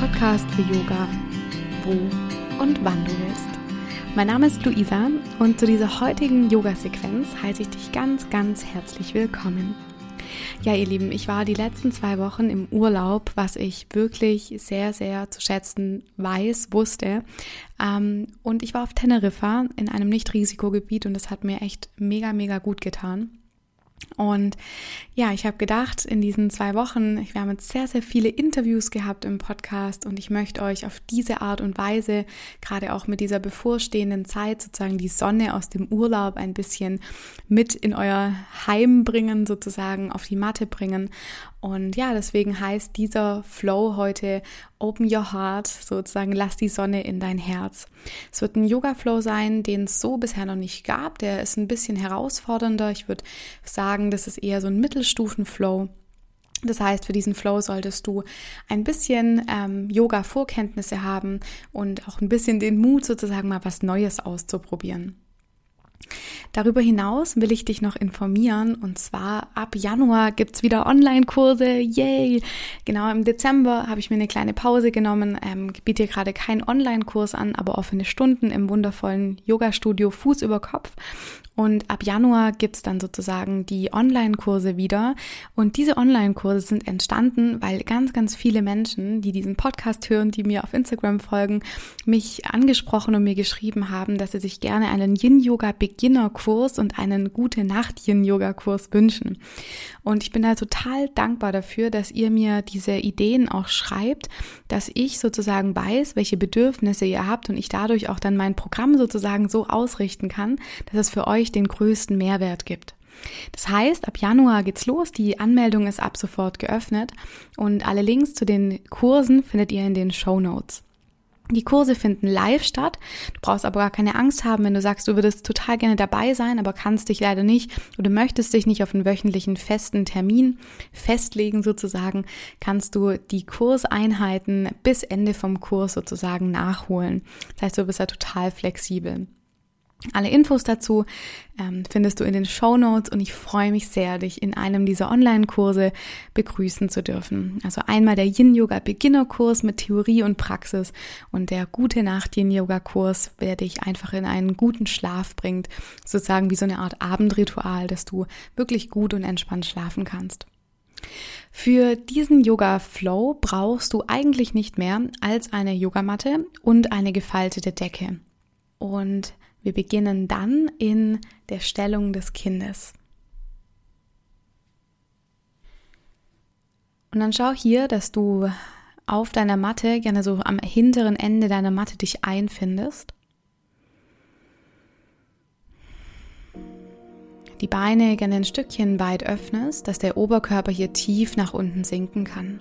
Podcast für Yoga, wo und wann du willst. Mein Name ist Luisa und zu dieser heutigen Yoga-Sequenz heiße ich dich ganz, ganz herzlich willkommen. Ja, ihr Lieben, ich war die letzten zwei Wochen im Urlaub, was ich wirklich sehr, sehr zu schätzen weiß, wusste. Ähm, und ich war auf Teneriffa in einem Nicht-Risikogebiet und das hat mir echt mega, mega gut getan. Und ja, ich habe gedacht, in diesen zwei Wochen, wir haben jetzt sehr, sehr viele Interviews gehabt im Podcast und ich möchte euch auf diese Art und Weise, gerade auch mit dieser bevorstehenden Zeit, sozusagen die Sonne aus dem Urlaub ein bisschen mit in euer Heim bringen, sozusagen auf die Matte bringen. Und ja, deswegen heißt dieser Flow heute Open Your Heart, sozusagen lass die Sonne in dein Herz. Es wird ein Yoga-Flow sein, den es so bisher noch nicht gab. Der ist ein bisschen herausfordernder. Ich würde sagen, das ist eher so ein Mittelstufen-Flow. Das heißt, für diesen Flow solltest du ein bisschen ähm, Yoga-Vorkenntnisse haben und auch ein bisschen den Mut, sozusagen mal was Neues auszuprobieren. Darüber hinaus will ich dich noch informieren und zwar ab Januar gibt's wieder Online-Kurse. Yay! Genau, im Dezember habe ich mir eine kleine Pause genommen, ähm, biete gerade keinen Online-Kurs an, aber offene Stunden im wundervollen Yoga-Studio Fuß über Kopf. Und ab Januar gibt's dann sozusagen die Online-Kurse wieder. Und diese Online-Kurse sind entstanden, weil ganz, ganz viele Menschen, die diesen Podcast hören, die mir auf Instagram folgen, mich angesprochen und mir geschrieben haben, dass sie sich gerne einen Yin-Yoga-Beginner-Kurs und einen Gute-Nacht-Yin-Yoga-Kurs wünschen. Und ich bin da total dankbar dafür, dass ihr mir diese Ideen auch schreibt, dass ich sozusagen weiß, welche Bedürfnisse ihr habt und ich dadurch auch dann mein Programm sozusagen so ausrichten kann, dass es für euch den größten Mehrwert gibt. Das heißt, ab Januar geht's los. Die Anmeldung ist ab sofort geöffnet und alle Links zu den Kursen findet ihr in den Show Notes. Die Kurse finden live statt. Du brauchst aber gar keine Angst haben, wenn du sagst, du würdest total gerne dabei sein, aber kannst dich leider nicht oder möchtest dich nicht auf einen wöchentlichen festen Termin festlegen sozusagen, kannst du die Kurseinheiten bis Ende vom Kurs sozusagen nachholen. Das heißt, du bist da total flexibel. Alle Infos dazu ähm, findest du in den Show Notes und ich freue mich sehr, dich in einem dieser Online-Kurse begrüßen zu dürfen. Also einmal der Yin-Yoga Beginner-Kurs mit Theorie und Praxis und der Gute Nacht Yin-Yoga-Kurs, der dich einfach in einen guten Schlaf bringt, sozusagen wie so eine Art Abendritual, dass du wirklich gut und entspannt schlafen kannst. Für diesen Yoga-Flow brauchst du eigentlich nicht mehr als eine Yogamatte und eine gefaltete Decke. Und wir beginnen dann in der Stellung des Kindes. Und dann schau hier, dass du auf deiner Matte, gerne so am hinteren Ende deiner Matte dich einfindest. Die Beine gerne ein Stückchen weit öffnest, dass der Oberkörper hier tief nach unten sinken kann.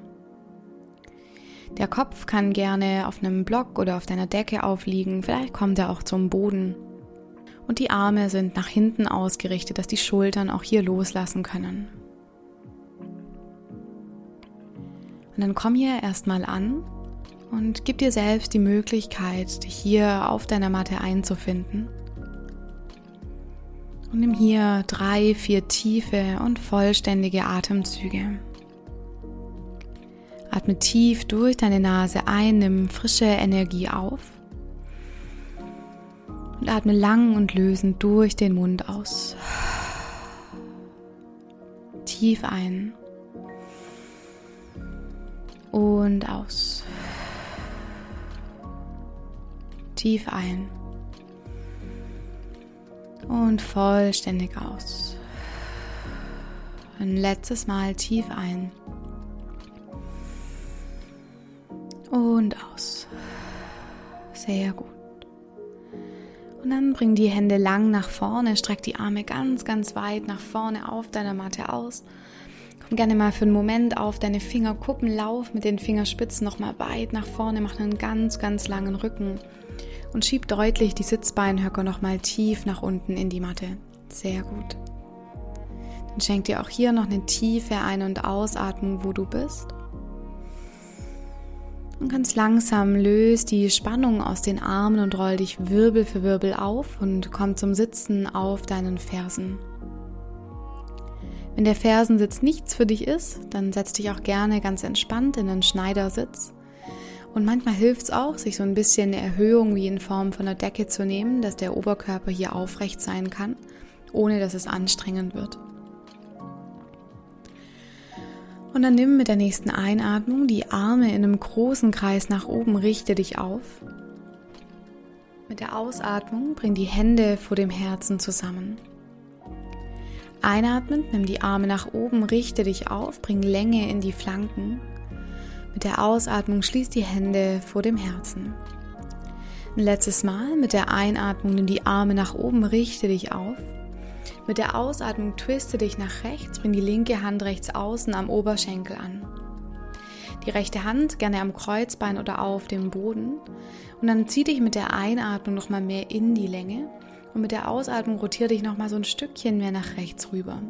Der Kopf kann gerne auf einem Block oder auf deiner Decke aufliegen, vielleicht kommt er auch zum Boden und die Arme sind nach hinten ausgerichtet, dass die Schultern auch hier loslassen können. Und dann komm hier erstmal an und gib dir selbst die Möglichkeit, dich hier auf deiner Matte einzufinden. Und nimm hier drei, vier tiefe und vollständige Atemzüge. Atme tief durch deine Nase ein, nimm frische Energie auf und atme lang und lösend durch den Mund aus. Tief ein und aus. Tief ein und vollständig aus. Ein letztes Mal tief ein und aus. Sehr gut. Und dann bring die Hände lang nach vorne, streck die Arme ganz, ganz weit nach vorne auf deiner Matte aus. Komm gerne mal für einen Moment auf deine Fingerkuppen, lauf mit den Fingerspitzen nochmal weit nach vorne, mach einen ganz, ganz langen Rücken und schieb deutlich die Sitzbeinhöcker nochmal tief nach unten in die Matte. Sehr gut. Dann schenk dir auch hier noch eine tiefe Ein- und Ausatmung, wo du bist. Und ganz langsam löst die Spannung aus den Armen und roll dich Wirbel für Wirbel auf und komm zum Sitzen auf deinen Fersen. Wenn der Fersensitz nichts für dich ist, dann setz dich auch gerne ganz entspannt in den Schneidersitz Und manchmal hilft es auch, sich so ein bisschen eine Erhöhung wie in Form von einer Decke zu nehmen, dass der Oberkörper hier aufrecht sein kann, ohne dass es anstrengend wird. Und dann nimm mit der nächsten Einatmung die Arme in einem großen Kreis nach oben, richte dich auf. Mit der Ausatmung bring die Hände vor dem Herzen zusammen. Einatmend nimm die Arme nach oben, richte dich auf, bring Länge in die Flanken. Mit der Ausatmung schließ die Hände vor dem Herzen. Ein letztes Mal mit der Einatmung nimm die Arme nach oben, richte dich auf. Mit der Ausatmung twiste dich nach rechts, bring die linke Hand rechts außen am Oberschenkel an. Die rechte Hand gerne am Kreuzbein oder auf dem Boden. Und dann zieh dich mit der Einatmung nochmal mehr in die Länge. Und mit der Ausatmung rotiere dich nochmal so ein Stückchen mehr nach rechts rüber.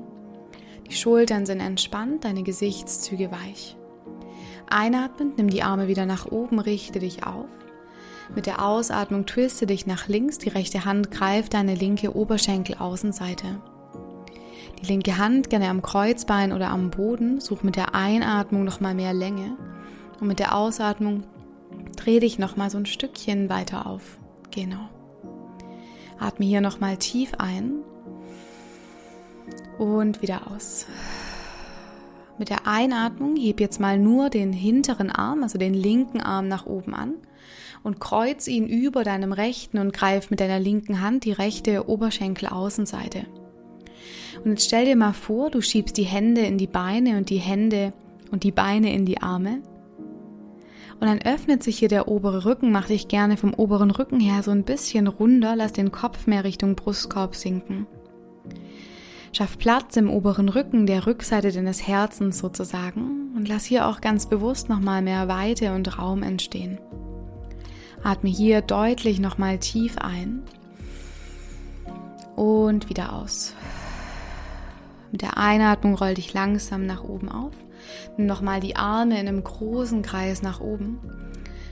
Die Schultern sind entspannt, deine Gesichtszüge weich. Einatmend nimm die Arme wieder nach oben, richte dich auf. Mit der Ausatmung twiste dich nach links, die rechte Hand greift deine linke Oberschenkelaußenseite. Die linke Hand gerne am Kreuzbein oder am Boden, such mit der Einatmung nochmal mehr Länge und mit der Ausatmung dreh dich nochmal so ein Stückchen weiter auf. Genau. Atme hier nochmal tief ein und wieder aus. Mit der Einatmung heb jetzt mal nur den hinteren Arm, also den linken Arm nach oben an und kreuz ihn über deinem rechten und greif mit deiner linken Hand die rechte Oberschenkelaußenseite. Und jetzt stell dir mal vor, du schiebst die Hände in die Beine und die Hände und die Beine in die Arme. Und dann öffnet sich hier der obere Rücken, mach dich gerne vom oberen Rücken her so ein bisschen runter, lass den Kopf mehr Richtung Brustkorb sinken. Schaff Platz im oberen Rücken, der Rückseite deines Herzens sozusagen, und lass hier auch ganz bewusst nochmal mehr Weite und Raum entstehen. Atme hier deutlich nochmal tief ein und wieder aus. Mit der Einatmung roll dich langsam nach oben auf. Nimm nochmal die Arme in einem großen Kreis nach oben.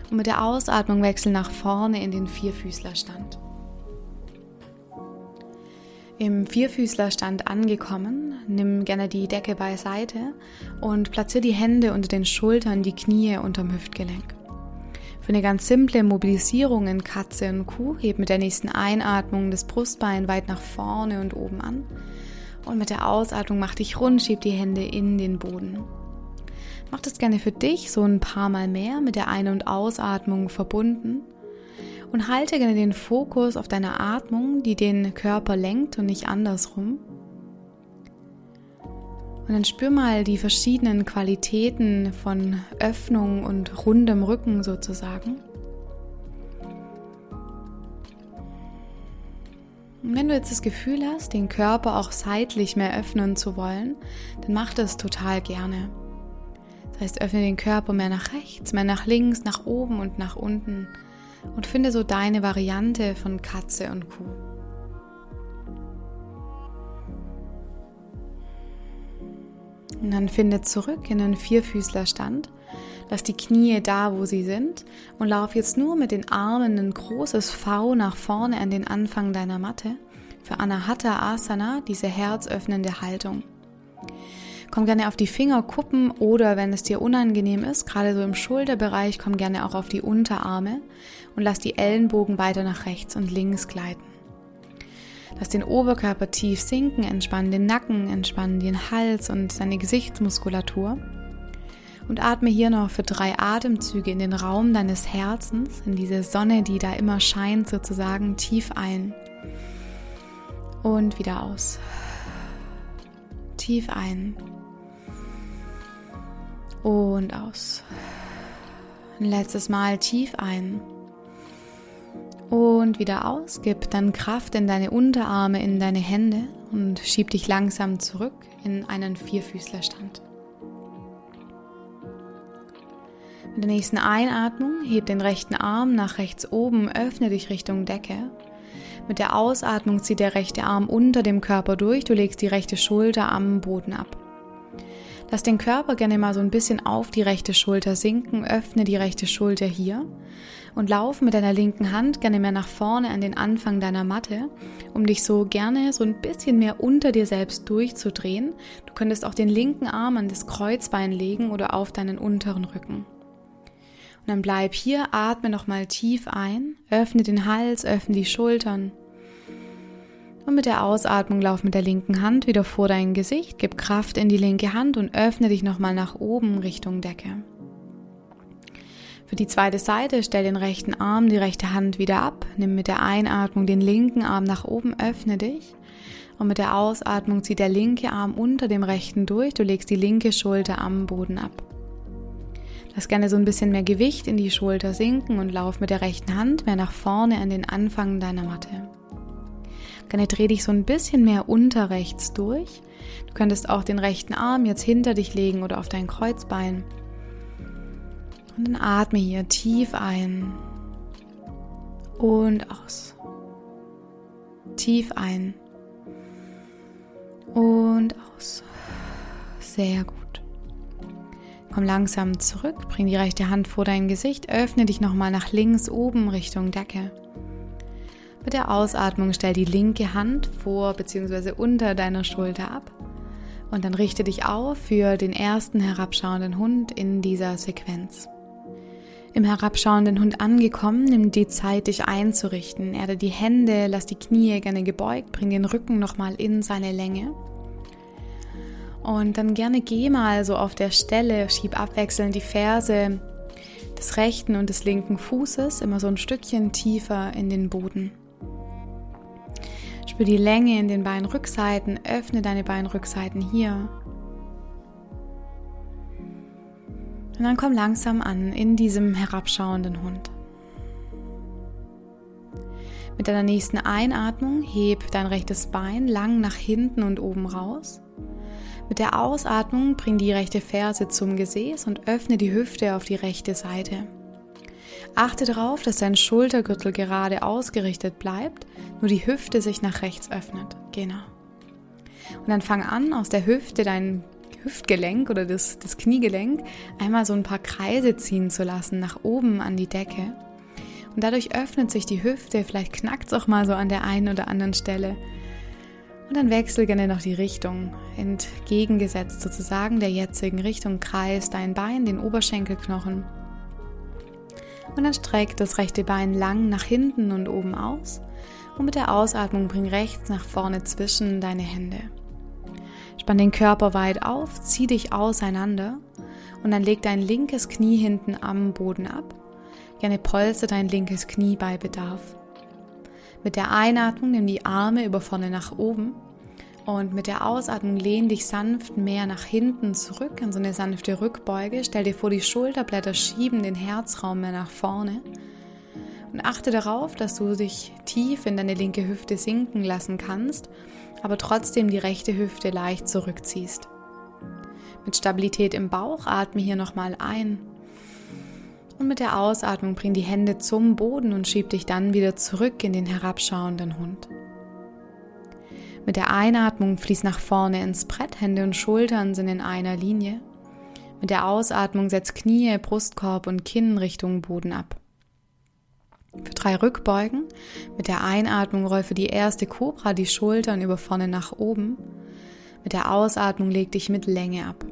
Und mit der Ausatmung wechsel nach vorne in den Vierfüßlerstand. Im Vierfüßlerstand angekommen, nimm gerne die Decke beiseite und platziere die Hände unter den Schultern, die Knie unterm Hüftgelenk. Für eine ganz simple Mobilisierung in Katze und Kuh, heb mit der nächsten Einatmung das Brustbein weit nach vorne und oben an. Und mit der Ausatmung mach dich rund, schieb die Hände in den Boden. Mach das gerne für dich so ein paar Mal mehr mit der Ein- und Ausatmung verbunden. Und halte gerne den Fokus auf deiner Atmung, die den Körper lenkt und nicht andersrum. Und dann spür mal die verschiedenen Qualitäten von Öffnung und rundem Rücken sozusagen. Und wenn du jetzt das Gefühl hast, den Körper auch seitlich mehr öffnen zu wollen, dann mach das total gerne. Das heißt, öffne den Körper mehr nach rechts, mehr nach links, nach oben und nach unten und finde so deine Variante von Katze und Kuh. Und dann finde zurück in den Vierfüßlerstand. Lass die Knie da, wo sie sind und lauf jetzt nur mit den Armen ein großes V nach vorne an den Anfang deiner Matte für Anahata Asana, diese herzöffnende Haltung. Komm gerne auf die Fingerkuppen oder wenn es dir unangenehm ist, gerade so im Schulterbereich, komm gerne auch auf die Unterarme und lass die Ellenbogen weiter nach rechts und links gleiten. Lass den Oberkörper tief sinken, entspann den Nacken, entspann den Hals und seine Gesichtsmuskulatur. Und atme hier noch für drei Atemzüge in den Raum deines Herzens, in diese Sonne, die da immer scheint, sozusagen tief ein. Und wieder aus. Tief ein. Und aus. Ein letztes Mal tief ein und wieder aus. Gib dann Kraft in deine Unterarme, in deine Hände und schieb dich langsam zurück in einen Vierfüßlerstand. Mit der nächsten Einatmung heb den rechten Arm nach rechts oben, öffne dich Richtung Decke. Mit der Ausatmung zieht der rechte Arm unter dem Körper durch, du legst die rechte Schulter am Boden ab. Lass den Körper gerne mal so ein bisschen auf die rechte Schulter sinken, öffne die rechte Schulter hier und lauf mit deiner linken Hand gerne mehr nach vorne an den Anfang deiner Matte, um dich so gerne so ein bisschen mehr unter dir selbst durchzudrehen. Du könntest auch den linken Arm an das Kreuzbein legen oder auf deinen unteren Rücken. Und dann bleib hier, atme nochmal tief ein, öffne den Hals, öffne die Schultern. Und mit der Ausatmung lauf mit der linken Hand wieder vor dein Gesicht, gib Kraft in die linke Hand und öffne dich nochmal nach oben Richtung Decke. Für die zweite Seite stell den rechten Arm, die rechte Hand wieder ab, nimm mit der Einatmung den linken Arm nach oben, öffne dich. Und mit der Ausatmung zieht der linke Arm unter dem rechten durch, du legst die linke Schulter am Boden ab. Lass gerne so ein bisschen mehr Gewicht in die Schulter sinken und lauf mit der rechten Hand mehr nach vorne an den Anfang deiner Matte. Gerne dreh dich so ein bisschen mehr unter rechts durch. Du könntest auch den rechten Arm jetzt hinter dich legen oder auf dein Kreuzbein. Und dann atme hier tief ein und aus. Tief ein und aus. Sehr gut. Komm langsam zurück, bring die rechte Hand vor dein Gesicht, öffne dich nochmal nach links oben Richtung Decke. Mit der Ausatmung stell die linke Hand vor bzw. unter deiner Schulter ab und dann richte dich auf für den ersten herabschauenden Hund in dieser Sequenz. Im herabschauenden Hund angekommen, nimm die Zeit, dich einzurichten. Erde die Hände, lass die Knie gerne gebeugt, bring den Rücken nochmal in seine Länge. Und dann gerne geh mal so auf der Stelle, schieb abwechselnd die Ferse des rechten und des linken Fußes immer so ein Stückchen tiefer in den Boden. Spür die Länge in den Beinrückseiten, öffne deine Beinrückseiten hier. Und dann komm langsam an in diesem herabschauenden Hund. Mit deiner nächsten Einatmung heb dein rechtes Bein lang nach hinten und oben raus. Mit der Ausatmung bring die rechte Ferse zum Gesäß und öffne die Hüfte auf die rechte Seite. Achte darauf, dass dein Schultergürtel gerade ausgerichtet bleibt, nur die Hüfte sich nach rechts öffnet. Genau. Und dann fang an, aus der Hüfte dein Hüftgelenk oder das, das Kniegelenk einmal so ein paar Kreise ziehen zu lassen, nach oben an die Decke. Und dadurch öffnet sich die Hüfte, vielleicht knackt es auch mal so an der einen oder anderen Stelle. Und dann wechsel gerne noch die Richtung, entgegengesetzt sozusagen der jetzigen Richtung. Kreis dein Bein, den Oberschenkelknochen. Und dann streck das rechte Bein lang nach hinten und oben aus. Und mit der Ausatmung bring rechts nach vorne zwischen deine Hände. Spann den Körper weit auf, zieh dich auseinander und dann leg dein linkes Knie hinten am Boden ab. Gerne polster dein linkes Knie bei Bedarf. Mit der Einatmung nimm die Arme über vorne nach oben und mit der Ausatmung lehn dich sanft mehr nach hinten zurück in so eine sanfte Rückbeuge. Stell dir vor, die Schulterblätter schieben den Herzraum mehr nach vorne. Und achte darauf, dass du dich tief in deine linke Hüfte sinken lassen kannst, aber trotzdem die rechte Hüfte leicht zurückziehst. Mit Stabilität im Bauch atme hier nochmal ein und mit der Ausatmung bring die Hände zum Boden und schieb dich dann wieder zurück in den herabschauenden Hund. Mit der Einatmung fließ nach vorne ins Brett, Hände und Schultern sind in einer Linie. Mit der Ausatmung setz Knie, Brustkorb und Kinn Richtung Boden ab. Für drei Rückbeugen. Mit der Einatmung roll für die erste Cobra die Schultern über vorne nach oben. Mit der Ausatmung leg dich mit Länge ab.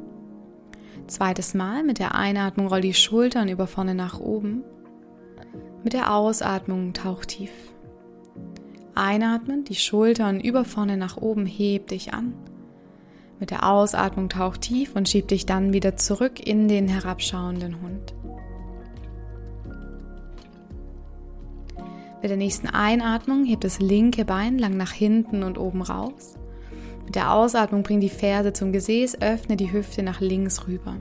Zweites Mal mit der Einatmung roll die Schultern über vorne nach oben. Mit der Ausatmung tauch tief. Einatmen, die Schultern über vorne nach oben, heb dich an. Mit der Ausatmung tauch tief und schieb dich dann wieder zurück in den herabschauenden Hund. Mit der nächsten Einatmung heb das linke Bein lang nach hinten und oben raus. Mit der Ausatmung bring die Ferse zum Gesäß, öffne die Hüfte nach links rüber.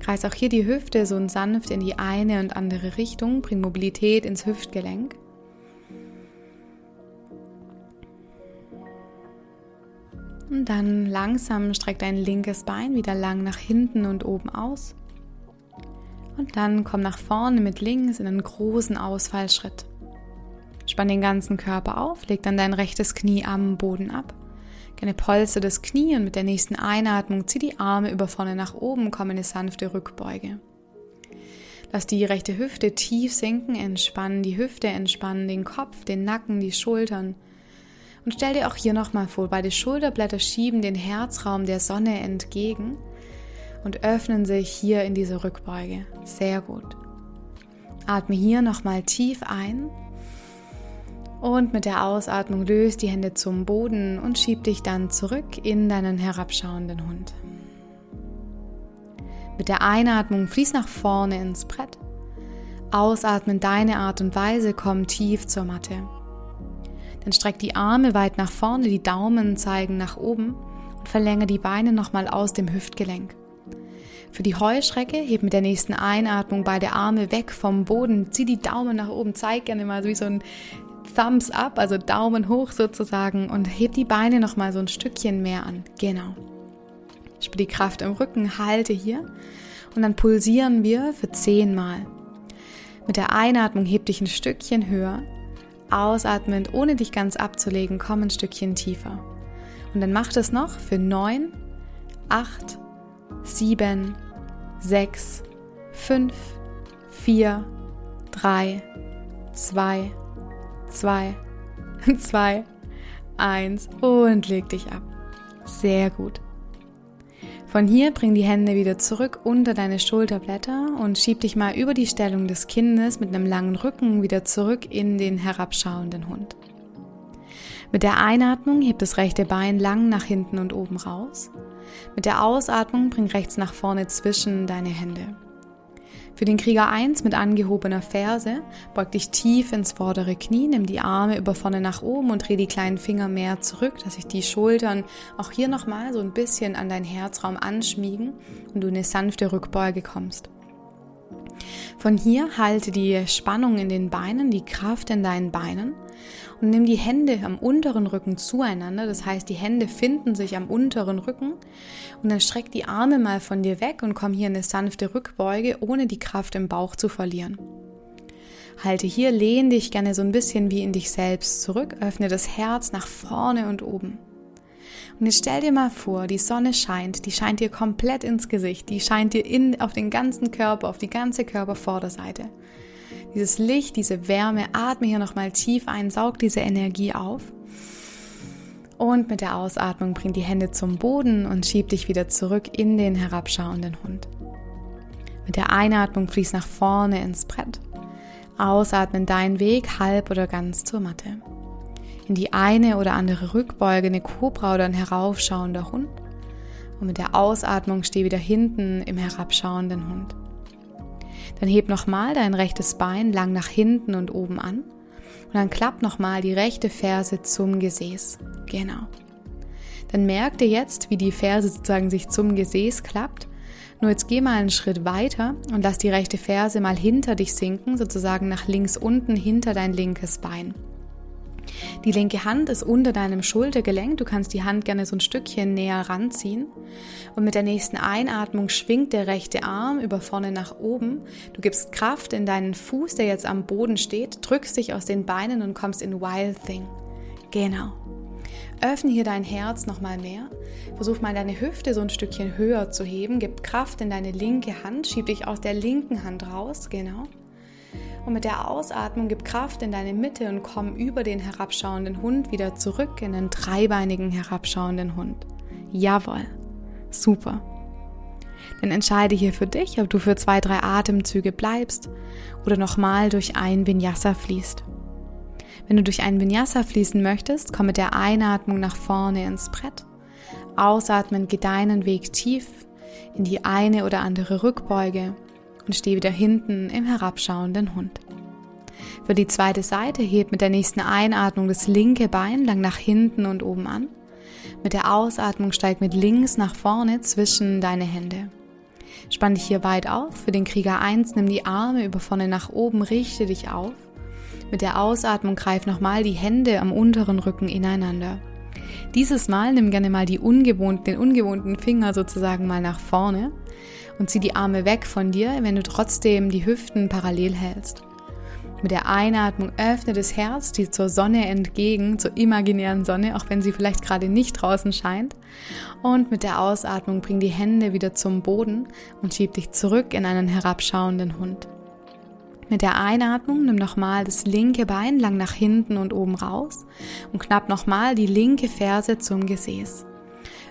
Kreis auch hier die Hüfte so sanft in die eine und andere Richtung, bring Mobilität ins Hüftgelenk. Und dann langsam streck dein linkes Bein wieder lang nach hinten und oben aus. Und dann komm nach vorne mit links in einen großen Ausfallschritt. Spann den ganzen Körper auf, leg dann dein rechtes Knie am Boden ab. Gerne polster das Knie und mit der nächsten Einatmung zieh die Arme über vorne nach oben, komm in eine sanfte Rückbeuge. Lass die rechte Hüfte tief sinken, entspannen die Hüfte, entspannen den Kopf, den Nacken, die Schultern. Und stell dir auch hier nochmal vor, beide Schulterblätter schieben den Herzraum der Sonne entgegen und öffnen sich hier in diese Rückbeuge. Sehr gut. Atme hier nochmal tief ein und mit der Ausatmung löst die Hände zum Boden und schieb dich dann zurück in deinen herabschauenden Hund. Mit der Einatmung fließ nach vorne ins Brett. Ausatmen deine Art und Weise, komm tief zur Matte. Dann streck die Arme weit nach vorne, die Daumen zeigen nach oben und verlängere die Beine nochmal aus dem Hüftgelenk. Für die Heuschrecke heb mit der nächsten Einatmung beide Arme weg vom Boden, zieh die Daumen nach oben, zeig gerne mal so wie so ein Thumbs up, also Daumen hoch sozusagen und heb die Beine noch mal so ein Stückchen mehr an. Genau. Spür die Kraft im Rücken, halte hier und dann pulsieren wir für zehnmal. Mit der Einatmung heb dich ein Stückchen höher, ausatmend, ohne dich ganz abzulegen, komm ein Stückchen tiefer. Und dann mach das noch für neun, acht, sieben, sechs, fünf, vier, drei, zwei 2, 2, 1 und leg dich ab. Sehr gut. Von hier bring die Hände wieder zurück unter deine Schulterblätter und schieb dich mal über die Stellung des Kindes mit einem langen Rücken wieder zurück in den herabschauenden Hund. Mit der Einatmung heb das rechte Bein lang nach hinten und oben raus. Mit der Ausatmung bring rechts nach vorne zwischen deine Hände. Für den Krieger 1 mit angehobener Ferse beug dich tief ins vordere Knie, nimm die Arme über vorne nach oben und dreh die kleinen Finger mehr zurück, dass sich die Schultern auch hier nochmal so ein bisschen an deinen Herzraum anschmiegen und du in eine sanfte Rückbeuge kommst. Von hier halte die Spannung in den Beinen, die Kraft in deinen Beinen und nimm die Hände am unteren Rücken zueinander. Das heißt, die Hände finden sich am unteren Rücken und dann streck die Arme mal von dir weg und komm hier in eine sanfte Rückbeuge, ohne die Kraft im Bauch zu verlieren. Halte hier, lehn dich gerne so ein bisschen wie in dich selbst zurück, öffne das Herz nach vorne und oben. Und jetzt stell dir mal vor, die Sonne scheint, die scheint dir komplett ins Gesicht, die scheint dir in, auf den ganzen Körper, auf die ganze Körpervorderseite. Dieses Licht, diese Wärme, atme hier nochmal tief ein, saug diese Energie auf. Und mit der Ausatmung bring die Hände zum Boden und schieb dich wieder zurück in den herabschauenden Hund. Mit der Einatmung fließ nach vorne ins Brett. Ausatmen deinen Weg halb oder ganz zur Matte in die eine oder andere Rückbeuge, eine Kobra oder ein heraufschauender Hund. Und mit der Ausatmung steh wieder hinten im herabschauenden Hund. Dann heb nochmal dein rechtes Bein lang nach hinten und oben an. Und dann klapp nochmal die rechte Ferse zum Gesäß. Genau. Dann merk dir jetzt, wie die Ferse sozusagen sich zum Gesäß klappt. Nur jetzt geh mal einen Schritt weiter und lass die rechte Ferse mal hinter dich sinken, sozusagen nach links unten hinter dein linkes Bein. Die linke Hand ist unter deinem Schultergelenk. Du kannst die Hand gerne so ein Stückchen näher ranziehen. Und mit der nächsten Einatmung schwingt der rechte Arm über vorne nach oben. Du gibst Kraft in deinen Fuß, der jetzt am Boden steht, drückst dich aus den Beinen und kommst in Wild Thing. Genau. Öffne hier dein Herz nochmal mehr. Versuch mal deine Hüfte so ein Stückchen höher zu heben. Gib Kraft in deine linke Hand. Schieb dich aus der linken Hand raus. Genau. Und mit der Ausatmung gib Kraft in deine Mitte und komm über den herabschauenden Hund wieder zurück in den dreibeinigen herabschauenden Hund. Jawohl. Super. Dann entscheide hier für dich, ob du für zwei, drei Atemzüge bleibst oder nochmal durch ein Vinyasa fließt. Wenn du durch ein Vinyasa fließen möchtest, komm mit der Einatmung nach vorne ins Brett. Ausatmen, geh deinen Weg tief in die eine oder andere Rückbeuge und steh wieder hinten im herabschauenden Hund. Für die zweite Seite heb mit der nächsten Einatmung das linke Bein lang nach hinten und oben an. Mit der Ausatmung steig mit links nach vorne zwischen deine Hände. Spann dich hier weit auf. Für den Krieger 1 nimm die Arme über vorne nach oben, richte dich auf. Mit der Ausatmung greif nochmal die Hände am unteren Rücken ineinander. Dieses Mal nimm gerne mal die ungewohnten, den ungewohnten Finger sozusagen mal nach vorne und zieh die Arme weg von dir, wenn du trotzdem die Hüften parallel hältst. Mit der Einatmung öffne das Herz die zur Sonne entgegen, zur imaginären Sonne, auch wenn sie vielleicht gerade nicht draußen scheint. Und mit der Ausatmung bring die Hände wieder zum Boden und schieb dich zurück in einen herabschauenden Hund. Mit der Einatmung nimm nochmal das linke Bein lang nach hinten und oben raus und knapp nochmal die linke Ferse zum Gesäß.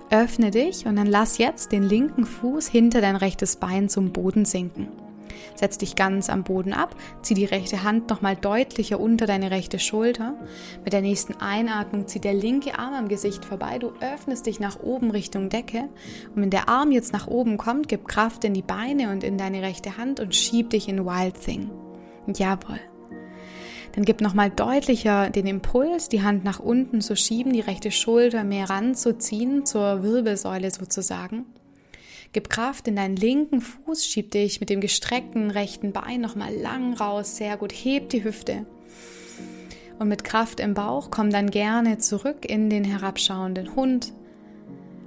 Öffne dich und dann lass jetzt den linken Fuß hinter dein rechtes Bein zum Boden sinken. Setz dich ganz am Boden ab, zieh die rechte Hand nochmal deutlicher unter deine rechte Schulter. Mit der nächsten Einatmung zieht der linke Arm am Gesicht vorbei. Du öffnest dich nach oben Richtung Decke. Und wenn der Arm jetzt nach oben kommt, gib Kraft in die Beine und in deine rechte Hand und schieb dich in Wild Thing. Jawohl. Dann gib nochmal deutlicher den Impuls, die Hand nach unten zu schieben, die rechte Schulter mehr ranzuziehen, zur Wirbelsäule sozusagen. Gib Kraft in deinen linken Fuß, schieb dich mit dem gestreckten rechten Bein nochmal lang raus, sehr gut, heb die Hüfte. Und mit Kraft im Bauch komm dann gerne zurück in den herabschauenden Hund.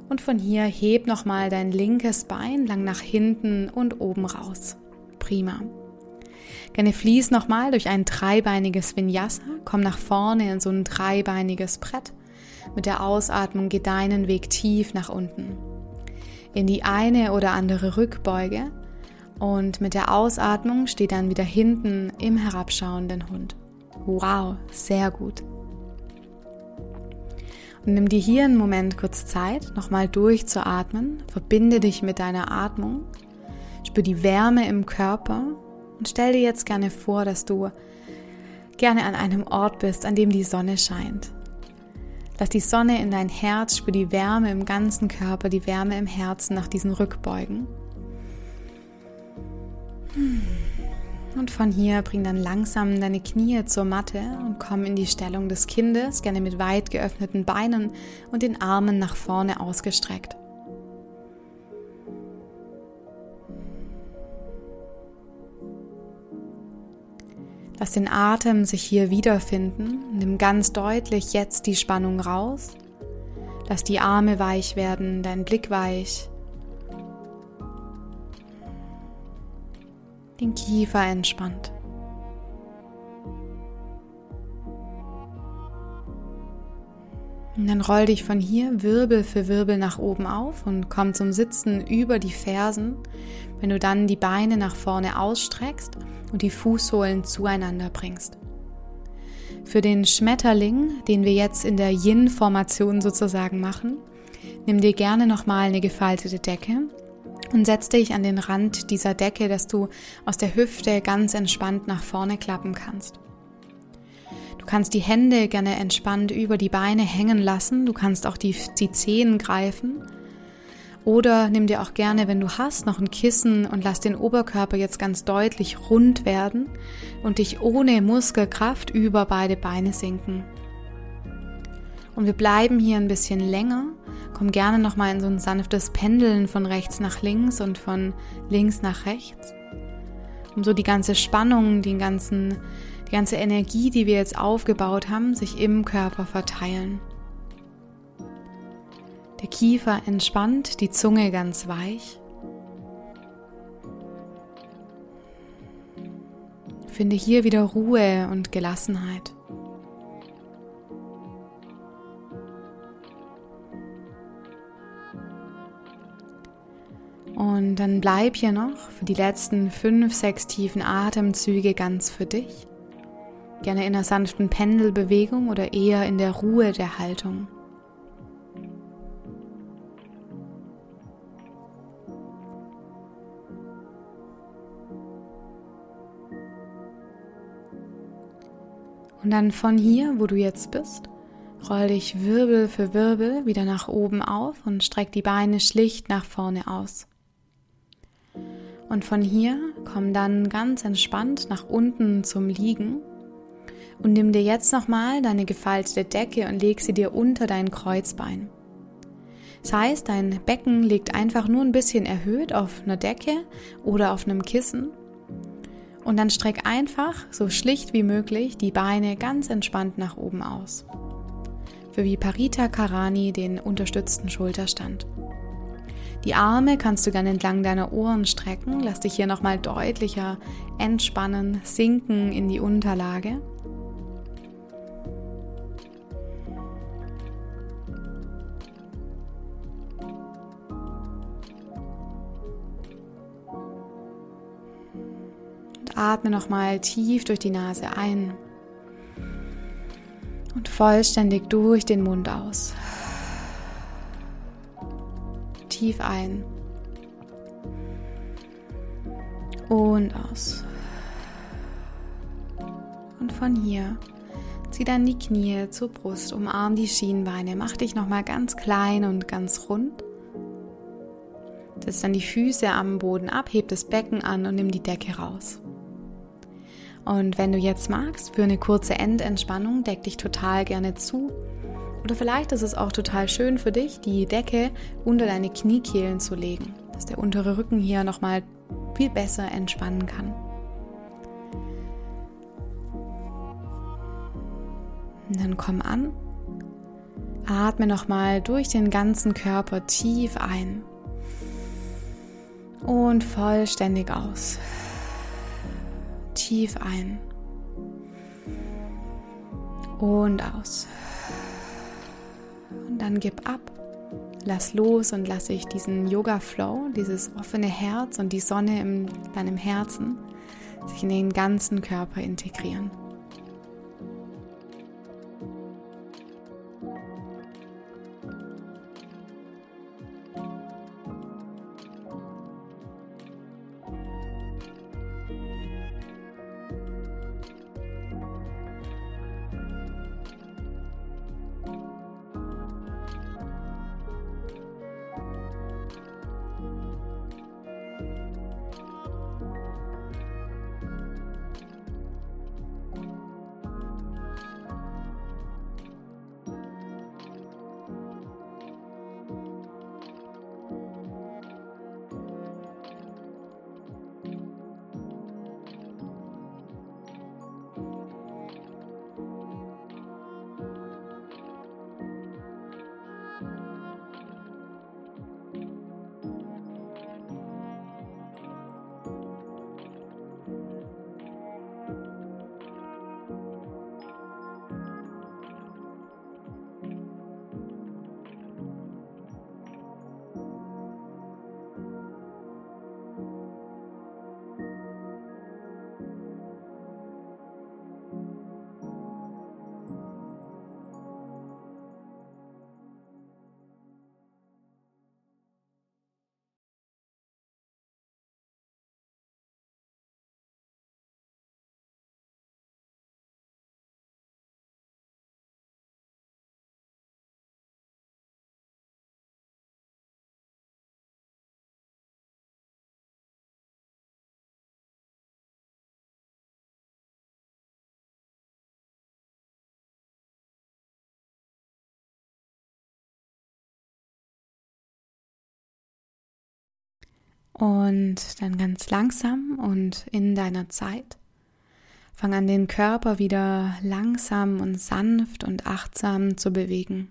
Und von hier heb nochmal dein linkes Bein lang nach hinten und oben raus. Prima. Gerne fließ nochmal durch ein dreibeiniges Vinyasa, komm nach vorne in so ein dreibeiniges Brett. Mit der Ausatmung geh deinen Weg tief nach unten. In die eine oder andere Rückbeuge und mit der Ausatmung steh dann wieder hinten im herabschauenden Hund. Wow, sehr gut. Und nimm dir hier einen Moment kurz Zeit, nochmal durchzuatmen. Verbinde dich mit deiner Atmung. Spür die Wärme im Körper und stell dir jetzt gerne vor, dass du gerne an einem Ort bist, an dem die Sonne scheint. Lass die Sonne in dein Herz, spür die Wärme im ganzen Körper, die Wärme im Herzen nach diesen Rückbeugen. Und von hier bring dann langsam deine Knie zur Matte und komm in die Stellung des Kindes, gerne mit weit geöffneten Beinen und den Armen nach vorne ausgestreckt. Lass den Atem sich hier wiederfinden. Nimm ganz deutlich jetzt die Spannung raus. Lass die Arme weich werden, dein Blick weich. Den Kiefer entspannt. Und dann roll dich von hier Wirbel für Wirbel nach oben auf und komm zum Sitzen über die Fersen. Wenn du dann die Beine nach vorne ausstreckst und die Fußsohlen zueinander bringst. Für den Schmetterling, den wir jetzt in der Yin-Formation sozusagen machen, nimm dir gerne nochmal eine gefaltete Decke und setz dich an den Rand dieser Decke, dass du aus der Hüfte ganz entspannt nach vorne klappen kannst. Du kannst die Hände gerne entspannt über die Beine hängen lassen. Du kannst auch die, die Zehen greifen. Oder nimm dir auch gerne, wenn du hast, noch ein Kissen und lass den Oberkörper jetzt ganz deutlich rund werden und dich ohne Muskelkraft über beide Beine sinken. Und wir bleiben hier ein bisschen länger. Komm gerne nochmal in so ein sanftes Pendeln von rechts nach links und von links nach rechts. Um so die ganze Spannung, den ganzen die ganze Energie, die wir jetzt aufgebaut haben, sich im Körper verteilen. Der Kiefer entspannt, die Zunge ganz weich. Finde hier wieder Ruhe und Gelassenheit. Und dann bleib hier noch für die letzten fünf, sechs tiefen Atemzüge ganz für dich. Gerne in einer sanften Pendelbewegung oder eher in der Ruhe der Haltung. Und dann von hier, wo du jetzt bist, roll dich Wirbel für Wirbel wieder nach oben auf und streck die Beine schlicht nach vorne aus. Und von hier komm dann ganz entspannt nach unten zum Liegen und nimm dir jetzt nochmal deine gefaltete Decke und leg sie dir unter dein Kreuzbein. Das heißt, dein Becken liegt einfach nur ein bisschen erhöht auf einer Decke oder auf einem Kissen. Und dann streck einfach so schlicht wie möglich die Beine ganz entspannt nach oben aus. Für Viparita Karani den unterstützten Schulterstand. Die Arme kannst du gerne entlang deiner Ohren strecken. Lass dich hier nochmal deutlicher entspannen, sinken in die Unterlage. Atme nochmal tief durch die Nase ein und vollständig durch den Mund aus. Tief ein Und aus. Und von hier zieh dann die Knie zur Brust, umarm die Schienbeine, mach dich nochmal ganz klein und ganz rund. Setz dann die Füße am Boden ab, heb das Becken an und nimm die Decke raus. Und wenn du jetzt magst, für eine kurze Endentspannung, deck dich total gerne zu. Oder vielleicht ist es auch total schön für dich, die Decke unter deine Kniekehlen zu legen, dass der untere Rücken hier nochmal viel besser entspannen kann. Und dann komm an, atme nochmal durch den ganzen Körper tief ein und vollständig aus. Tief ein und aus. Und dann gib ab, lass los und lass ich diesen Yoga-Flow, dieses offene Herz und die Sonne in deinem Herzen sich in den ganzen Körper integrieren. Und dann ganz langsam und in deiner Zeit fang an, den Körper wieder langsam und sanft und achtsam zu bewegen.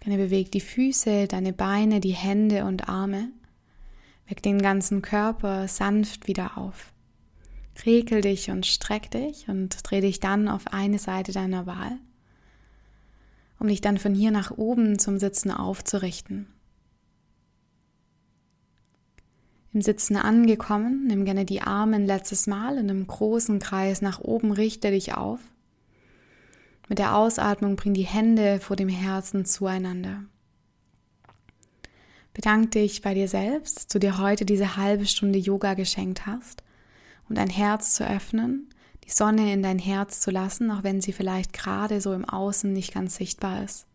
Gerne beweg die Füße, deine Beine, die Hände und Arme. Weck den ganzen Körper sanft wieder auf. Regel dich und streck dich und dreh dich dann auf eine Seite deiner Wahl, um dich dann von hier nach oben zum Sitzen aufzurichten. Im Sitzen angekommen, nimm gerne die Arme ein letztes Mal in einem großen Kreis nach oben, richte dich auf. Mit der Ausatmung bring die Hände vor dem Herzen zueinander. Bedank dich bei dir selbst, dass du dir heute diese halbe Stunde Yoga geschenkt hast um dein Herz zu öffnen, die Sonne in dein Herz zu lassen, auch wenn sie vielleicht gerade so im Außen nicht ganz sichtbar ist.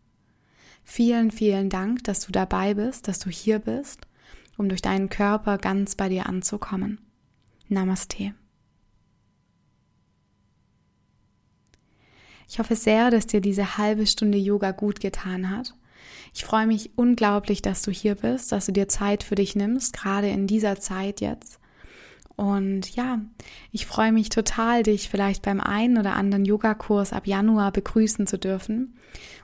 Vielen, vielen Dank, dass du dabei bist, dass du hier bist um durch deinen Körper ganz bei dir anzukommen. Namaste. Ich hoffe sehr, dass dir diese halbe Stunde Yoga gut getan hat. Ich freue mich unglaublich, dass du hier bist, dass du dir Zeit für dich nimmst, gerade in dieser Zeit jetzt. Und ja, ich freue mich total, dich vielleicht beim einen oder anderen Yogakurs ab Januar begrüßen zu dürfen.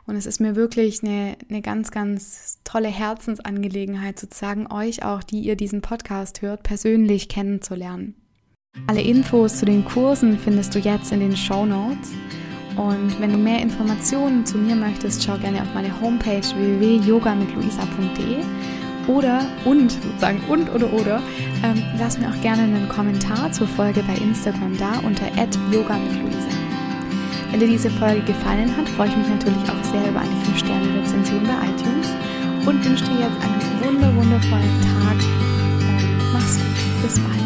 Und es ist mir wirklich eine, eine ganz, ganz tolle Herzensangelegenheit, sozusagen euch auch, die ihr diesen Podcast hört, persönlich kennenzulernen. Alle Infos zu den Kursen findest du jetzt in den Show Notes. Und wenn du mehr Informationen zu mir möchtest, schau gerne auf meine Homepage www.yogamitluisa.de oder und sozusagen und oder oder ähm, lass mir auch gerne einen Kommentar zur Folge bei Instagram da unter yoga mit Luisa. Wenn dir diese Folge gefallen hat, freue ich mich natürlich auch sehr über eine 5-Sterne-Rezension bei iTunes und wünsche dir jetzt einen wunder wundervollen Tag mach's gut. Bis bald.